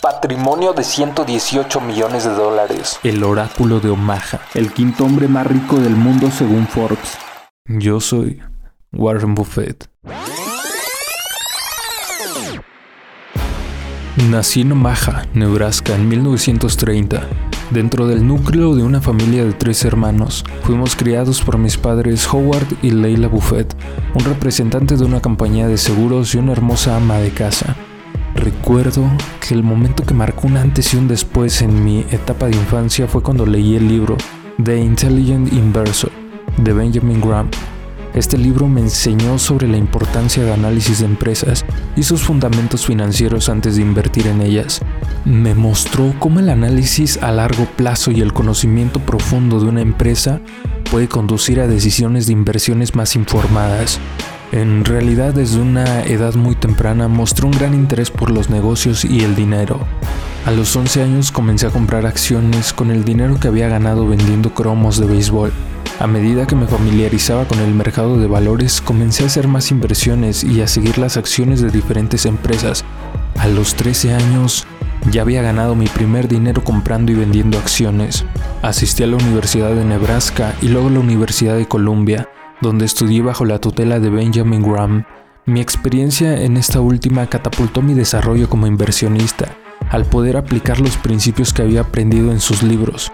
patrimonio de 118 millones de dólares. El oráculo de Omaha, el quinto hombre más rico del mundo según Forbes. Yo soy Warren Buffett. Nací en Omaha, Nebraska, en 1930. Dentro del núcleo de una familia de tres hermanos, fuimos criados por mis padres Howard y Leila Buffett, un representante de una compañía de seguros y una hermosa ama de casa. Recuerdo que el momento que marcó un antes y un después en mi etapa de infancia fue cuando leí el libro The Intelligent Inversor de Benjamin Graham. Este libro me enseñó sobre la importancia de análisis de empresas y sus fundamentos financieros antes de invertir en ellas. Me mostró cómo el análisis a largo plazo y el conocimiento profundo de una empresa puede conducir a decisiones de inversiones más informadas. En realidad desde una edad muy temprana mostró un gran interés por los negocios y el dinero. A los 11 años comencé a comprar acciones con el dinero que había ganado vendiendo cromos de béisbol. A medida que me familiarizaba con el mercado de valores, comencé a hacer más inversiones y a seguir las acciones de diferentes empresas. A los 13 años, ya había ganado mi primer dinero comprando y vendiendo acciones. Asistí a la Universidad de Nebraska y luego a la Universidad de Columbia, donde estudié bajo la tutela de Benjamin Graham. Mi experiencia en esta última catapultó mi desarrollo como inversionista al poder aplicar los principios que había aprendido en sus libros.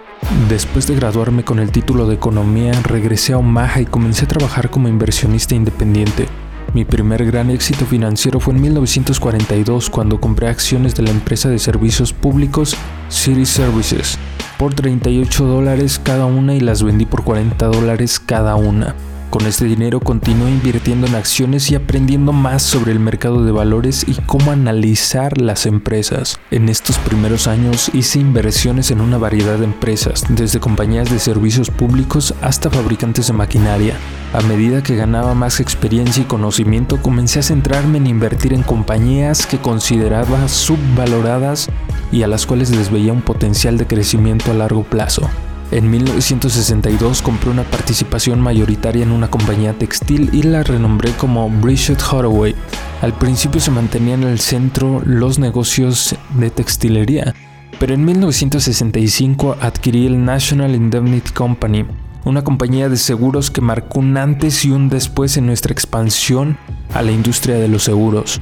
Después de graduarme con el título de economía, regresé a Omaha y comencé a trabajar como inversionista independiente. Mi primer gran éxito financiero fue en 1942 cuando compré acciones de la empresa de servicios públicos City Services por 38 dólares cada una y las vendí por 40 dólares cada una. Con este dinero continué invirtiendo en acciones y aprendiendo más sobre el mercado de valores y cómo analizar las empresas. En estos primeros años hice inversiones en una variedad de empresas, desde compañías de servicios públicos hasta fabricantes de maquinaria. A medida que ganaba más experiencia y conocimiento, comencé a centrarme en invertir en compañías que consideraba subvaloradas y a las cuales les veía un potencial de crecimiento a largo plazo. En 1962 compré una participación mayoritaria en una compañía textil y la renombré como Bridget Hathaway. Al principio se mantenía en el centro los negocios de textilería, pero en 1965 adquirí el National Indemnity Company, una compañía de seguros que marcó un antes y un después en nuestra expansión a la industria de los seguros.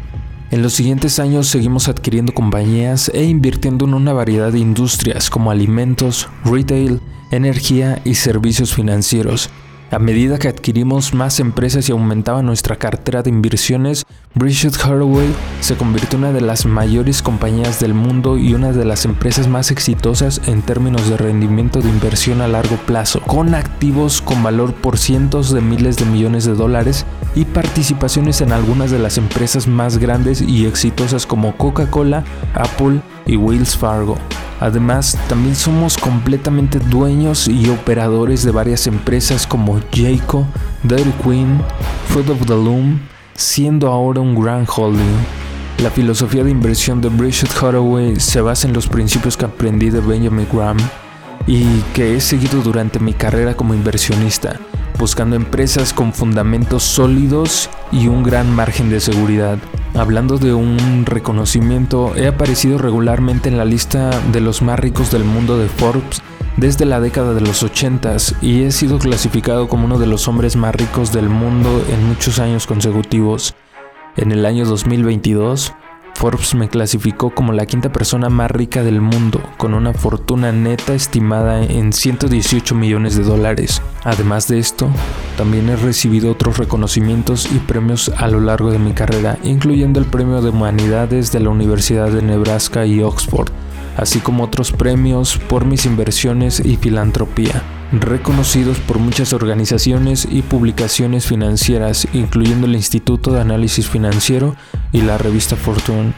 En los siguientes años seguimos adquiriendo compañías e invirtiendo en una variedad de industrias como alimentos, retail, energía y servicios financieros. A medida que adquirimos más empresas y aumentaba nuestra cartera de inversiones, Bridget Hathaway se convirtió en una de las mayores compañías del mundo y una de las empresas más exitosas en términos de rendimiento de inversión a largo plazo, con activos con valor por cientos de miles de millones de dólares y participaciones en algunas de las empresas más grandes y exitosas como Coca-Cola, Apple y Wells Fargo. Además, también somos completamente dueños y operadores de varias empresas como Jayco, Dairy Queen, Fruit of the Loom, siendo ahora un gran holding. La filosofía de inversión de Bridget Hathaway se basa en los principios que aprendí de Benjamin Graham y que he seguido durante mi carrera como inversionista, buscando empresas con fundamentos sólidos y un gran margen de seguridad. Hablando de un reconocimiento, he aparecido regularmente en la lista de los más ricos del mundo de Forbes desde la década de los 80 y he sido clasificado como uno de los hombres más ricos del mundo en muchos años consecutivos. En el año 2022, Forbes me clasificó como la quinta persona más rica del mundo, con una fortuna neta estimada en 118 millones de dólares. Además de esto, también he recibido otros reconocimientos y premios a lo largo de mi carrera, incluyendo el Premio de Humanidades de la Universidad de Nebraska y Oxford, así como otros premios por mis inversiones y filantropía reconocidos por muchas organizaciones y publicaciones financieras, incluyendo el Instituto de Análisis Financiero y la revista Fortune.